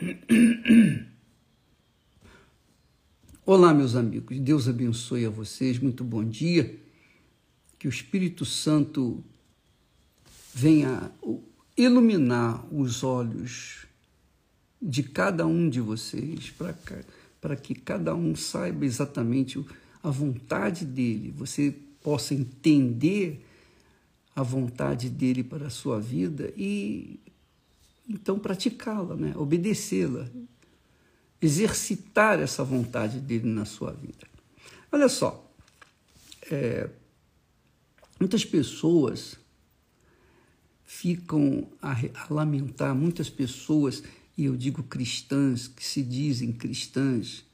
Olá, meus amigos, Deus abençoe a vocês, muito bom dia. Que o Espírito Santo venha iluminar os olhos de cada um de vocês, para que cada um saiba exatamente a vontade dele, você possa entender a vontade dele para a sua vida e então praticá-la, né? obedecê-la, exercitar essa vontade dele na sua vida. Olha só, é, muitas pessoas ficam a, a, lamentar, muitas pessoas, e eu digo cristãs, que se dizem cristãs,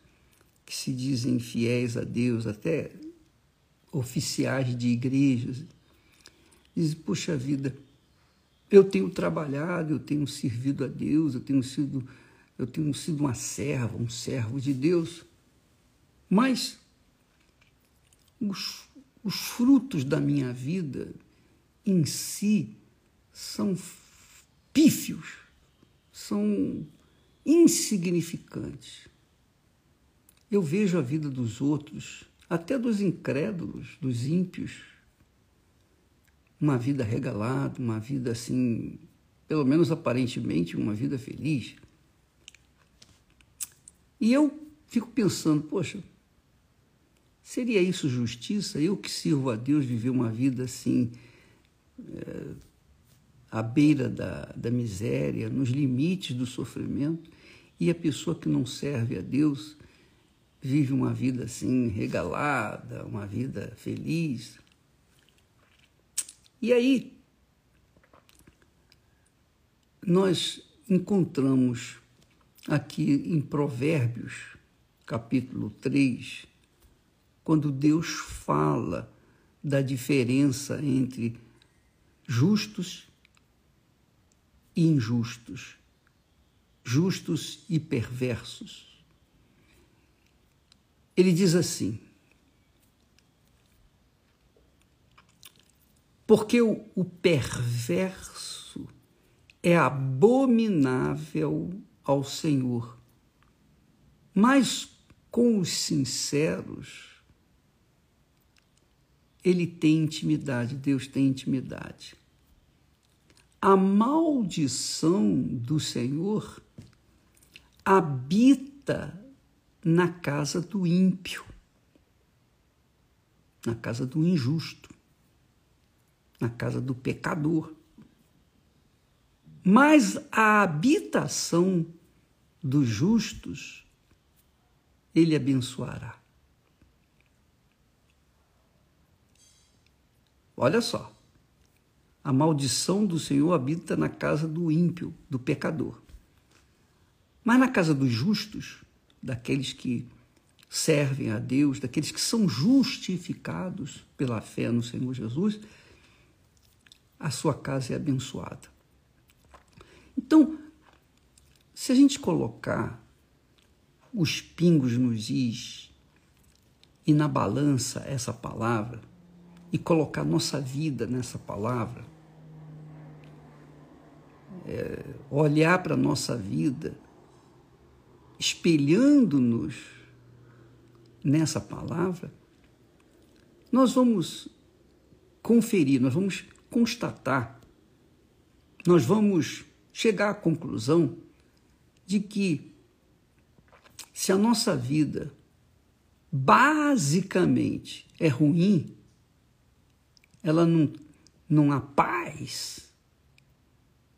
que se dizem fiéis a Deus, até oficiais de igrejas, dizem, puxa vida, eu tenho trabalhado, eu tenho servido a Deus, eu tenho sido, eu tenho sido uma serva, um servo de Deus. Mas os, os frutos da minha vida em si são pífios, são insignificantes. Eu vejo a vida dos outros, até dos incrédulos, dos ímpios, uma vida regalada, uma vida assim, pelo menos aparentemente, uma vida feliz. E eu fico pensando, poxa, seria isso justiça? Eu que sirvo a Deus viver uma vida assim, é, à beira da, da miséria, nos limites do sofrimento, e a pessoa que não serve a Deus vive uma vida assim, regalada, uma vida feliz. E aí, nós encontramos aqui em Provérbios, capítulo 3, quando Deus fala da diferença entre justos e injustos, justos e perversos. Ele diz assim: Porque o, o perverso é abominável ao Senhor, mas com os sinceros, ele tem intimidade, Deus tem intimidade. A maldição do Senhor habita na casa do ímpio, na casa do injusto na casa do pecador. Mas a habitação dos justos ele abençoará. Olha só. A maldição do Senhor habita na casa do ímpio, do pecador. Mas na casa dos justos, daqueles que servem a Deus, daqueles que são justificados pela fé no Senhor Jesus, a sua casa é abençoada. Então, se a gente colocar os pingos nos is e na balança essa palavra e colocar nossa vida nessa palavra, é, olhar para a nossa vida espelhando-nos nessa palavra, nós vamos conferir, nós vamos constatar, nós vamos chegar à conclusão de que se a nossa vida basicamente é ruim, ela não, não há paz,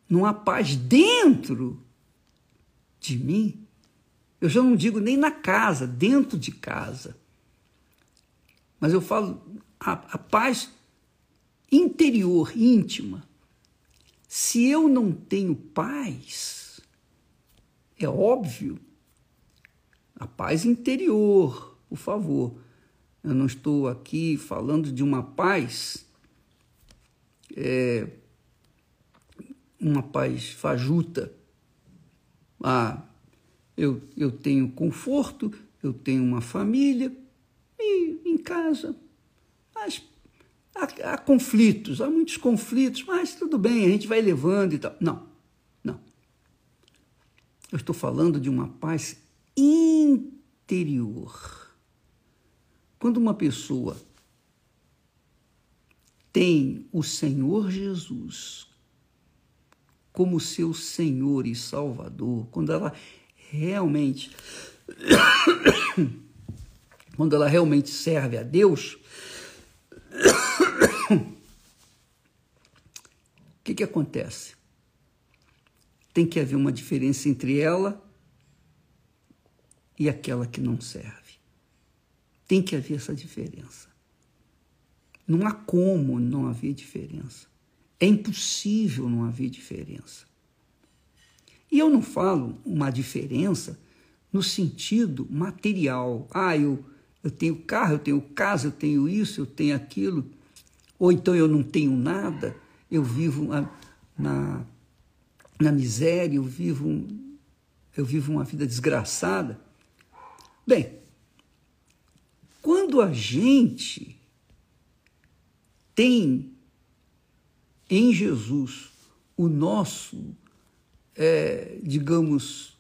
não há paz dentro de mim. Eu já não digo nem na casa, dentro de casa. Mas eu falo a, a paz interior, íntima. Se eu não tenho paz, é óbvio, a paz interior, por favor. Eu não estou aqui falando de uma paz, é, uma paz fajuta. Ah, eu, eu tenho conforto, eu tenho uma família e em casa. Mas Há, há, conflitos, há muitos conflitos, mas tudo bem, a gente vai levando e tal. Não, não. Eu estou falando de uma paz interior. Quando uma pessoa tem o Senhor Jesus como seu Senhor e Salvador, quando ela realmente quando ela realmente serve a Deus, o que, que acontece? Tem que haver uma diferença entre ela e aquela que não serve. Tem que haver essa diferença. Não há como não haver diferença. É impossível não haver diferença. E eu não falo uma diferença no sentido material. Ah, eu eu tenho carro, eu tenho casa, eu tenho isso, eu tenho aquilo, ou então eu não tenho nada, eu vivo na, na miséria, eu vivo, eu vivo uma vida desgraçada. Bem, quando a gente tem em Jesus o nosso, é, digamos,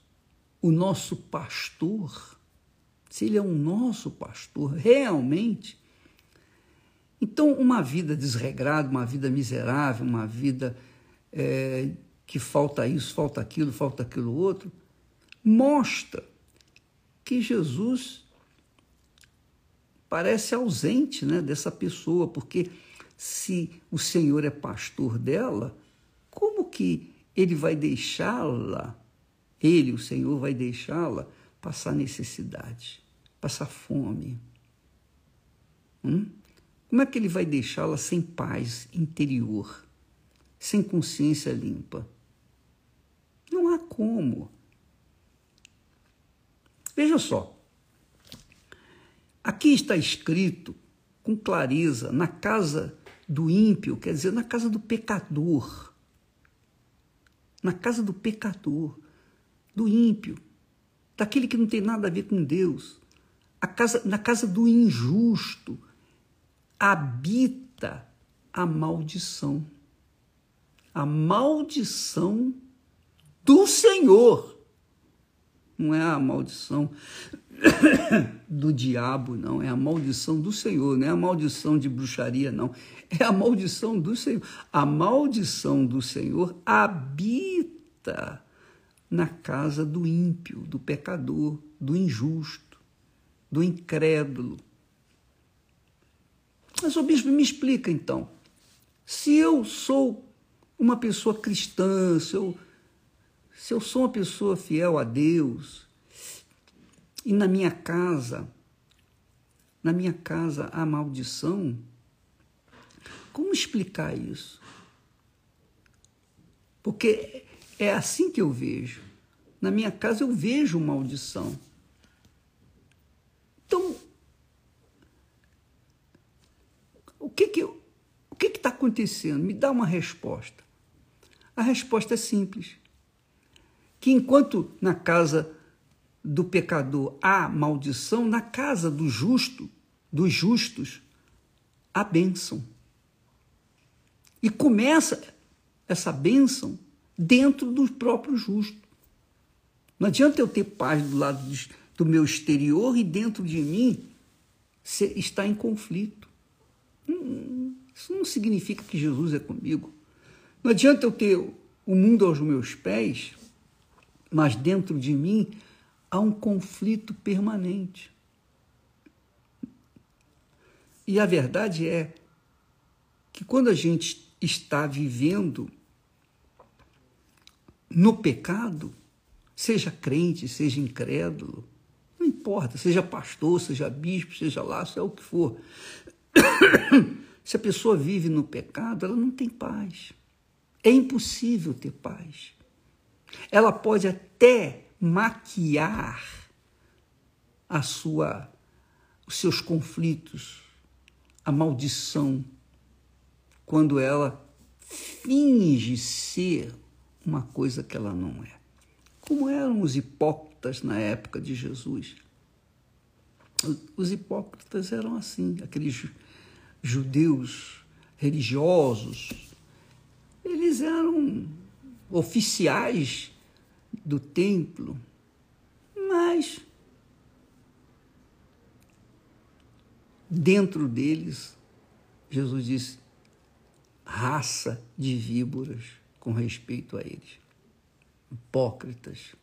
o nosso pastor, se ele é o nosso pastor realmente, então uma vida desregrada, uma vida miserável, uma vida é, que falta isso, falta aquilo, falta aquilo outro, mostra que Jesus parece ausente né, dessa pessoa, porque se o Senhor é pastor dela, como que ele vai deixá-la, ele, o Senhor, vai deixá-la passar necessidade? passar fome? Hum? Como é que ele vai deixá-la sem paz interior, sem consciência limpa? Não há como. Veja só. Aqui está escrito com clareza, na casa do ímpio, quer dizer, na casa do pecador. Na casa do pecador, do ímpio, daquele que não tem nada a ver com Deus casa, na casa do injusto habita a maldição. A maldição do Senhor. Não é a maldição do diabo, não. É a maldição do Senhor. Não é a maldição de bruxaria, não. É a maldição do Senhor. A maldição do Senhor habita na casa do ímpio, do pecador, do injusto do incrédulo. Mas o bispo me explica então. Se eu sou uma pessoa cristã, se eu, se eu sou uma pessoa fiel a Deus, e na minha casa, na minha casa há maldição, como explicar isso? Porque é assim que eu vejo. Na minha casa eu vejo maldição. Então, o que que o que está acontecendo? Me dá uma resposta. A resposta é simples. Que enquanto na casa do pecador há maldição, na casa do justo, dos justos, há bênção. E começa essa bênção dentro do próprio justo. Não adianta eu ter paz do lado do meu exterior e dentro de mim está em conflito. Hum, isso não significa que Jesus é comigo. Não adianta eu ter o mundo aos meus pés, mas dentro de mim há um conflito permanente. E a verdade é que quando a gente está vivendo no pecado, seja crente, seja incrédulo, importa, seja pastor, seja bispo, seja lá, seja o que for. Se a pessoa vive no pecado, ela não tem paz. É impossível ter paz. Ela pode até maquiar a sua os seus conflitos, a maldição, quando ela finge ser uma coisa que ela não é. Como eram os hipócritas na época de Jesus. Os hipócritas eram assim, aqueles judeus religiosos. Eles eram oficiais do templo, mas dentro deles, Jesus disse, raça de víboras com respeito a eles. Hipócritas.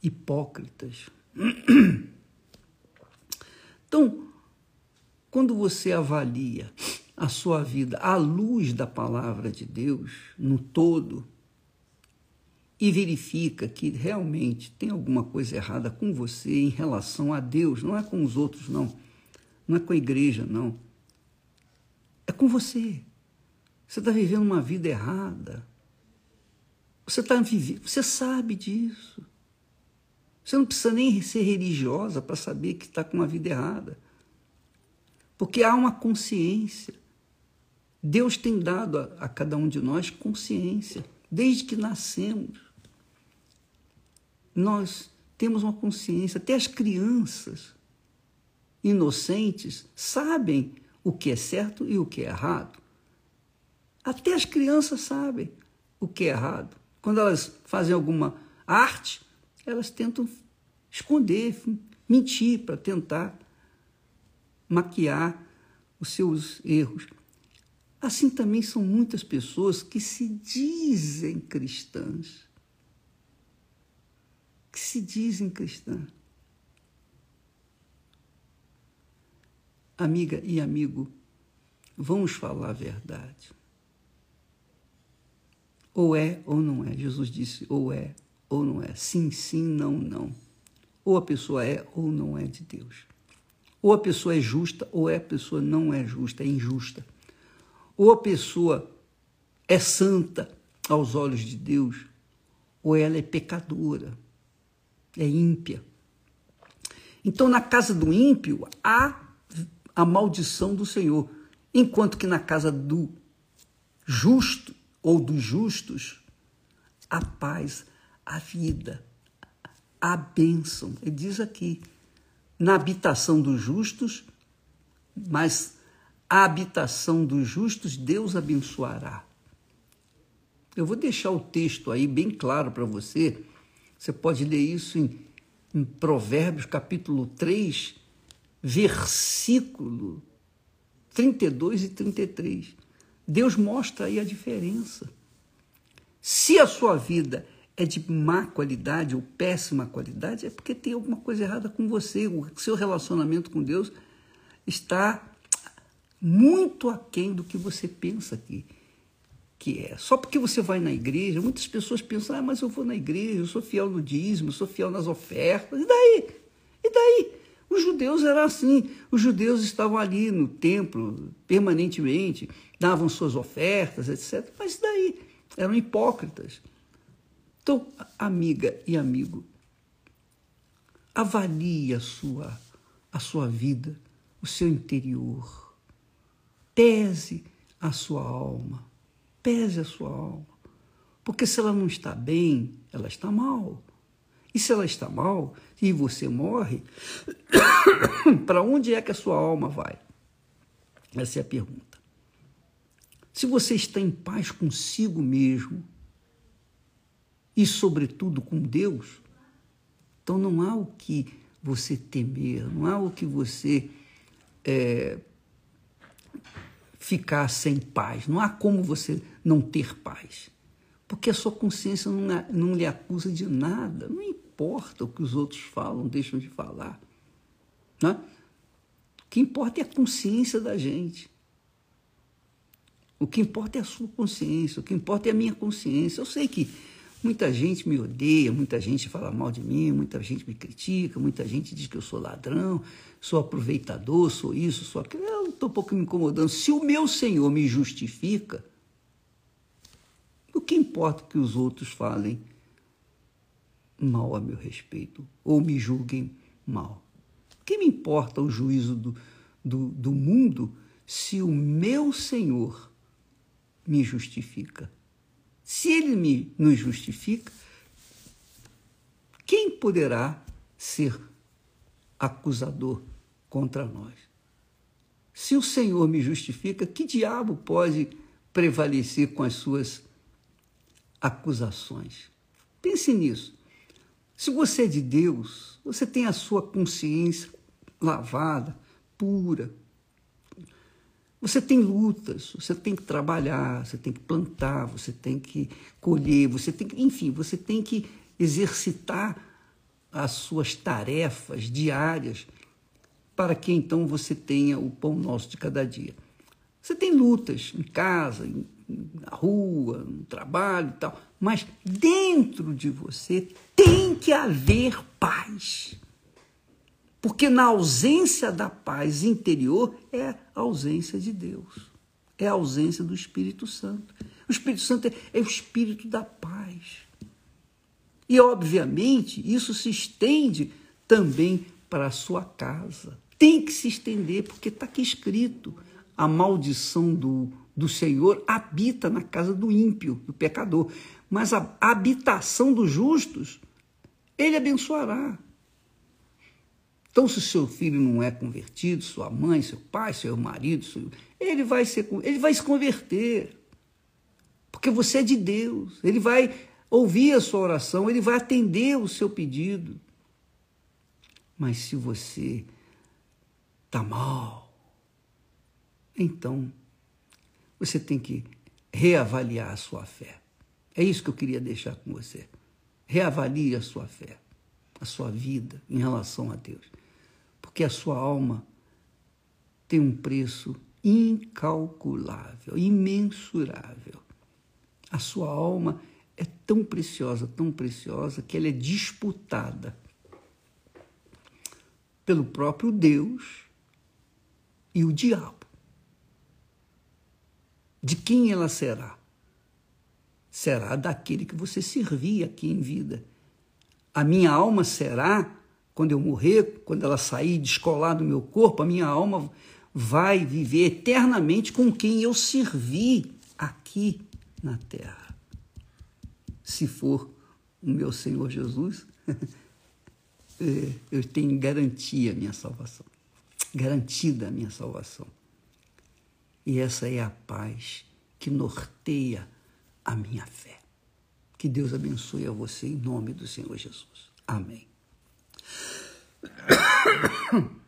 Hipócritas. Então, quando você avalia a sua vida à luz da palavra de Deus, no todo, e verifica que realmente tem alguma coisa errada com você em relação a Deus, não é com os outros, não. Não é com a igreja, não. É com você. Você está vivendo uma vida errada. Você está vivendo, você sabe disso. Você não precisa nem ser religiosa para saber que está com uma vida errada. Porque há uma consciência. Deus tem dado a, a cada um de nós consciência, desde que nascemos. Nós temos uma consciência, até as crianças inocentes sabem o que é certo e o que é errado. Até as crianças sabem o que é errado. Quando elas fazem alguma arte, elas tentam esconder, mentir para tentar maquiar os seus erros. Assim também são muitas pessoas que se dizem cristãs. Que se dizem cristãs. Amiga e amigo, vamos falar a verdade. Ou é ou não é. Jesus disse ou é ou não é. Sim, sim, não, não. Ou a pessoa é ou não é de Deus. Ou a pessoa é justa ou a pessoa não é justa, é injusta. Ou a pessoa é santa aos olhos de Deus, ou ela é pecadora, é ímpia. Então, na casa do ímpio há a maldição do Senhor, enquanto que na casa do justo ou dos justos, a paz, a vida, a bênção. Ele diz aqui, na habitação dos justos, mas a habitação dos justos Deus abençoará. Eu vou deixar o texto aí bem claro para você. Você pode ler isso em, em Provérbios capítulo 3, versículo 32 e 33. Deus mostra aí a diferença. Se a sua vida é de má qualidade ou péssima qualidade, é porque tem alguma coisa errada com você. O seu relacionamento com Deus está muito aquém do que você pensa que, que é. Só porque você vai na igreja, muitas pessoas pensam, ah, mas eu vou na igreja, eu sou fiel no dízimo, eu sou fiel nas ofertas. E daí? E daí? Os judeus eram assim. Os judeus estavam ali no templo permanentemente, davam suas ofertas, etc. Mas daí? Eram hipócritas. Então, amiga e amigo, avalie a sua, a sua vida, o seu interior. Pese a sua alma. Pese a sua alma. Porque se ela não está bem, ela está mal. E se ela está mal e você morre, para onde é que a sua alma vai? Essa é a pergunta. Se você está em paz consigo mesmo e, sobretudo, com Deus, então não há o que você temer, não há o que você é, ficar sem paz, não há como você não ter paz. Porque a sua consciência não, não lhe acusa de nada, não importa o que os outros falam, deixam de falar. Né? O que importa é a consciência da gente. O que importa é a sua consciência, o que importa é a minha consciência. Eu sei que muita gente me odeia, muita gente fala mal de mim, muita gente me critica, muita gente diz que eu sou ladrão, sou aproveitador, sou isso, sou aquilo. Eu estou um pouco me incomodando. Se o meu Senhor me justifica, o que importa que os outros falem mal a meu respeito ou me julguem mal? Que me importa o juízo do, do, do mundo se o meu Senhor me justifica? Se ele me, nos justifica, quem poderá ser acusador contra nós? Se o Senhor me justifica, que diabo pode prevalecer com as suas acusações. Pense nisso. Se você é de Deus, você tem a sua consciência lavada, pura. Você tem lutas, você tem que trabalhar, você tem que plantar, você tem que colher, você tem que, enfim, você tem que exercitar as suas tarefas diárias para que então você tenha o pão nosso de cada dia. Você tem lutas em casa, em, na rua, no trabalho e tal, mas dentro de você tem que haver paz. Porque na ausência da paz interior é a ausência de Deus, é a ausência do Espírito Santo. O Espírito Santo é, é o espírito da paz. E, obviamente, isso se estende também para a sua casa. Tem que se estender, porque está aqui escrito: a maldição do, do Senhor habita na casa do ímpio, do pecador. Mas a habitação dos justos, ele abençoará. Então, se seu filho não é convertido, sua mãe, seu pai, seu marido, seu... ele, vai ser, ele vai se converter. Porque você é de Deus. Ele vai ouvir a sua oração, ele vai atender o seu pedido. Mas se você está mal, então você tem que reavaliar a sua fé. É isso que eu queria deixar com você. Reavalie a sua fé, a sua vida em relação a Deus porque a sua alma tem um preço incalculável, imensurável. A sua alma é tão preciosa, tão preciosa, que ela é disputada pelo próprio Deus e o diabo. De quem ela será? Será daquele que você servia aqui em vida. A minha alma será quando eu morrer, quando ela sair descolar do meu corpo, a minha alma vai viver eternamente com quem eu servi aqui na terra. Se for o meu Senhor Jesus, é, eu tenho garantia a minha salvação. Garantida a minha salvação. E essa é a paz que norteia a minha fé. Que Deus abençoe a você em nome do Senhor Jesus. Amém.